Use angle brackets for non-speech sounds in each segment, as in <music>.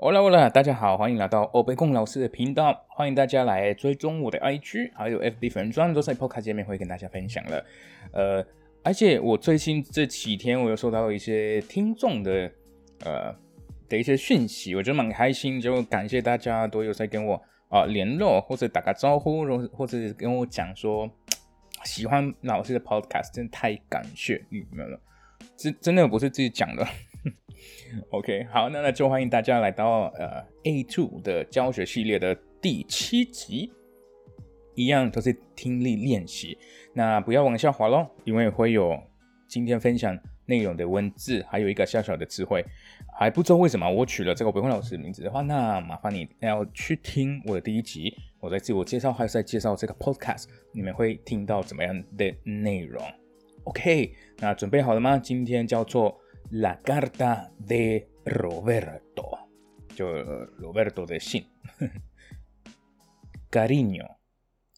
Hola Hola，大家好，欢迎来到欧贝贡老师的频道，欢迎大家来追踪我的 IG，还有 FB 粉专，都在 Podcast 界面会跟大家分享了。呃，而且我最近这几天，我有收到一些听众的呃的一些讯息，我觉得蛮开心，就感谢大家都有在跟我啊联络，或者打个招呼，或或者跟我讲说 <tsk> 喜欢老师的 Podcast，真的太感谢你们了，真真的不是自己讲的。OK，好，那那就欢迎大家来到呃 A Two 的教学系列的第七集，一样都是听力练习。那不要往下滑喽，因为会有今天分享内容的文字，还有一个小小的智慧。还不知道为什么我取了这个北光老师的名字的话，那麻烦你要去听我的第一集，我在自我介绍还是在介绍这个 Podcast，你们会听到怎么样的内容？OK，那准备好了吗？今天叫做。La carta de Roberto. Yo, Roberto de Shin. <laughs> Cariño,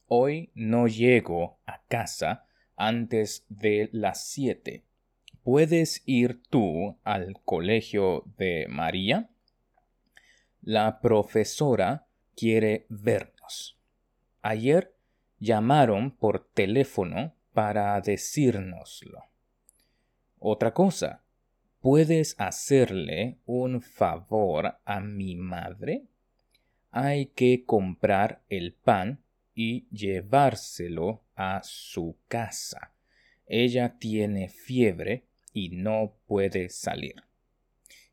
hoy no llego a casa antes de las 7. ¿Puedes ir tú al colegio de María? La profesora quiere vernos. Ayer llamaron por teléfono para decírnoslo. Otra cosa, ¿Puedes hacerle un favor a mi madre? Hay que comprar el pan y llevárselo a su casa. Ella tiene fiebre y no puede salir.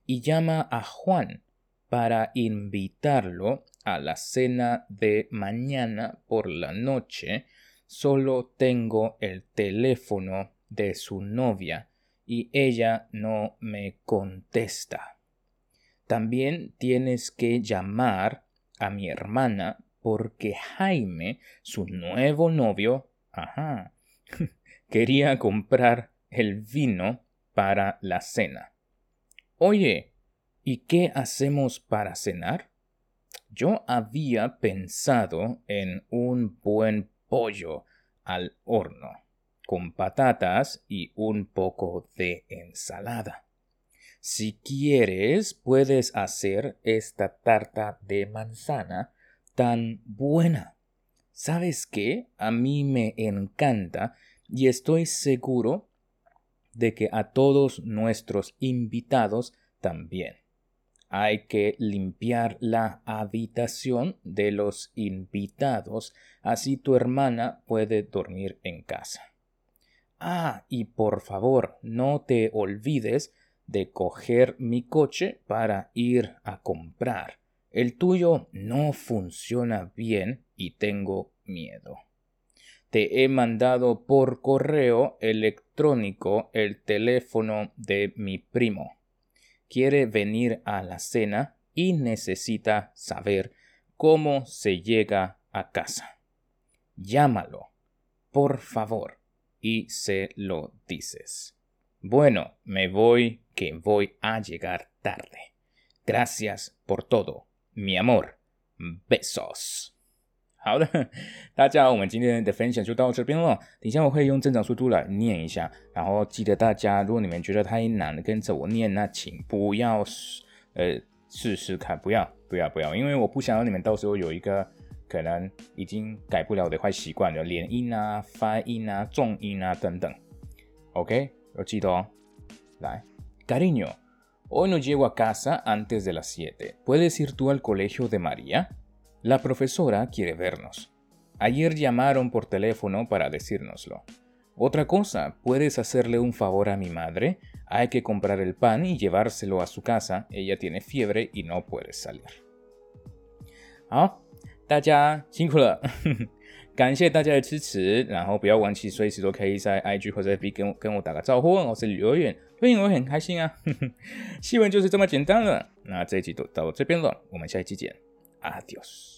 Y llama a Juan para invitarlo a la cena de mañana por la noche. Solo tengo el teléfono de su novia y ella no me contesta. También tienes que llamar a mi hermana porque Jaime, su nuevo novio, ajá, <laughs> quería comprar el vino para la cena. Oye, ¿y qué hacemos para cenar? Yo había pensado en un buen pollo al horno con patatas y un poco de ensalada. Si quieres, puedes hacer esta tarta de manzana tan buena. ¿Sabes qué? A mí me encanta y estoy seguro de que a todos nuestros invitados también. Hay que limpiar la habitación de los invitados, así tu hermana puede dormir en casa. Ah, y por favor, no te olvides de coger mi coche para ir a comprar. El tuyo no funciona bien y tengo miedo. Te he mandado por correo electrónico el teléfono de mi primo. Quiere venir a la cena y necesita saber cómo se llega a casa. Llámalo, por favor y se lo dices. Bueno, me voy que voy a llegar tarde. Gracias por todo, mi amor. Besos. 好的，<laughs> 大家，我们今天的分享就到这边了。等一下我会用正常速度来念一下，然后记得大家，如果你们觉得太难跟着我念，那请不要呃试试看，不要不要不要，因为我不想让你们到时候有一个可能已经改不了的坏习惯了，连音啊、发音啊、重音啊等等。OK，要记得哦。来，Cariño, hoy no llego a casa antes de las siete. ¿Puedes ir tú al colegio de María? La profesora quiere vernos. Ayer llamaron por teléfono para decírnoslo. Otra cosa, ¿puedes hacerle un favor a mi madre? Hay que comprar el pan y llevárselo a su casa. Ella tiene fiebre y no puede salir. ¿Ah? 大家辛苦了，<laughs> 感谢大家的支持，然后不要忘记随时都可以在 IG 或者 FB 跟我跟我打个招呼，我是刘远，所以我很开心啊。<laughs> 新闻就是这么简单了，那这一集都到这边了，我们下一期见阿迪 os。